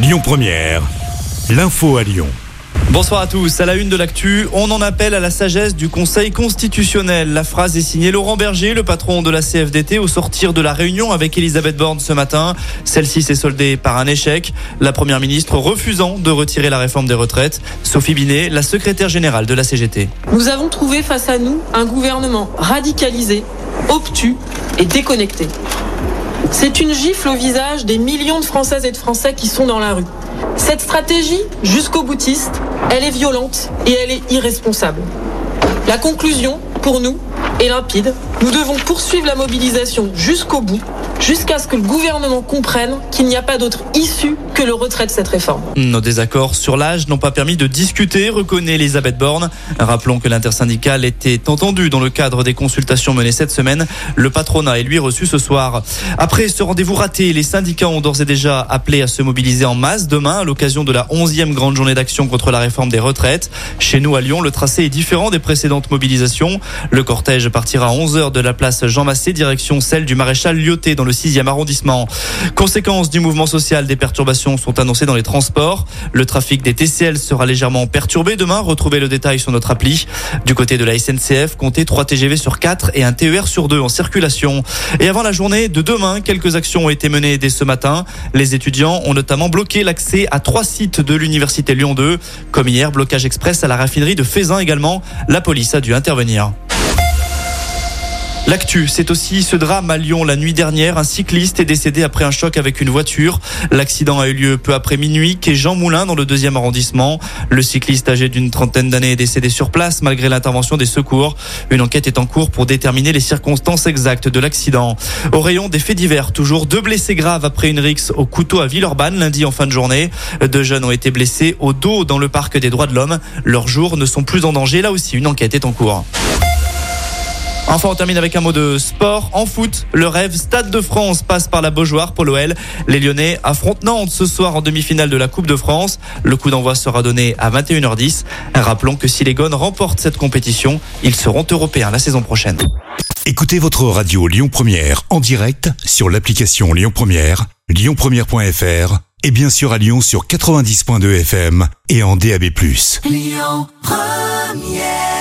Lyon Première, l'info à Lyon. Bonsoir à tous. À la une de l'actu, on en appelle à la sagesse du Conseil constitutionnel. La phrase est signée Laurent Berger, le patron de la CFDT, au sortir de la réunion avec Elisabeth Borne ce matin. Celle-ci s'est soldée par un échec. La première ministre refusant de retirer la réforme des retraites. Sophie Binet, la secrétaire générale de la CGT. Nous avons trouvé face à nous un gouvernement radicalisé, obtus et déconnecté. C'est une gifle au visage des millions de Françaises et de Français qui sont dans la rue. Cette stratégie, jusqu'au boutiste, elle est violente et elle est irresponsable. La conclusion, pour nous, est limpide. Nous devons poursuivre la mobilisation jusqu'au bout, jusqu'à ce que le gouvernement comprenne qu'il n'y a pas d'autre issue que le retrait de cette réforme. Nos désaccords sur l'âge n'ont pas permis de discuter, reconnaît Elisabeth Borne. Rappelons que l'intersyndicale était entendu dans le cadre des consultations menées cette semaine. Le patronat est lui reçu ce soir. Après ce rendez-vous raté, les syndicats ont d'ores et déjà appelé à se mobiliser en masse demain à l'occasion de la 11e grande journée d'action contre la réforme des retraites. Chez nous à Lyon, le tracé est différent des précédentes mobilisations. Le cortège partira à 11h de la place Jean Massé, direction celle du maréchal Lyoté dans le 6e arrondissement. Conséquence du mouvement social, des perturbations sont annoncées dans les transports. Le trafic des TCL sera légèrement perturbé demain. Retrouvez le détail sur notre appli. Du côté de la SNCF, comptez 3 TGV sur 4 et un TER sur 2 en circulation. Et avant la journée de demain, quelques actions ont été menées dès ce matin. Les étudiants ont notamment bloqué l'accès à trois sites de l'université Lyon 2. Comme hier, blocage express à la raffinerie de Fézin également. La police a dû intervenir. L'actu, c'est aussi ce drame à Lyon la nuit dernière. Un cycliste est décédé après un choc avec une voiture. L'accident a eu lieu peu après minuit, quai Jean Moulin dans le deuxième arrondissement. Le cycliste âgé d'une trentaine d'années est décédé sur place malgré l'intervention des secours. Une enquête est en cours pour déterminer les circonstances exactes de l'accident. Au rayon des faits divers, toujours deux blessés graves après une rixe au couteau à Villeurbanne lundi en fin de journée. Deux jeunes ont été blessés au dos dans le parc des droits de l'homme. Leurs jours ne sont plus en danger. Là aussi, une enquête est en cours. Enfin, on termine avec un mot de sport. En foot, le rêve Stade de France passe par la Beaujoire pour l'OL. Les Lyonnais affrontent Nantes ce soir en demi-finale de la Coupe de France. Le coup d'envoi sera donné à 21h10. Rappelons que si les Gones remportent cette compétition, ils seront européens la saison prochaine. Écoutez votre radio Lyon Première en direct sur l'application Lyon Première, lyonpremière.fr et bien sûr à Lyon sur 90.2 FM et en DAB+. Lyon Première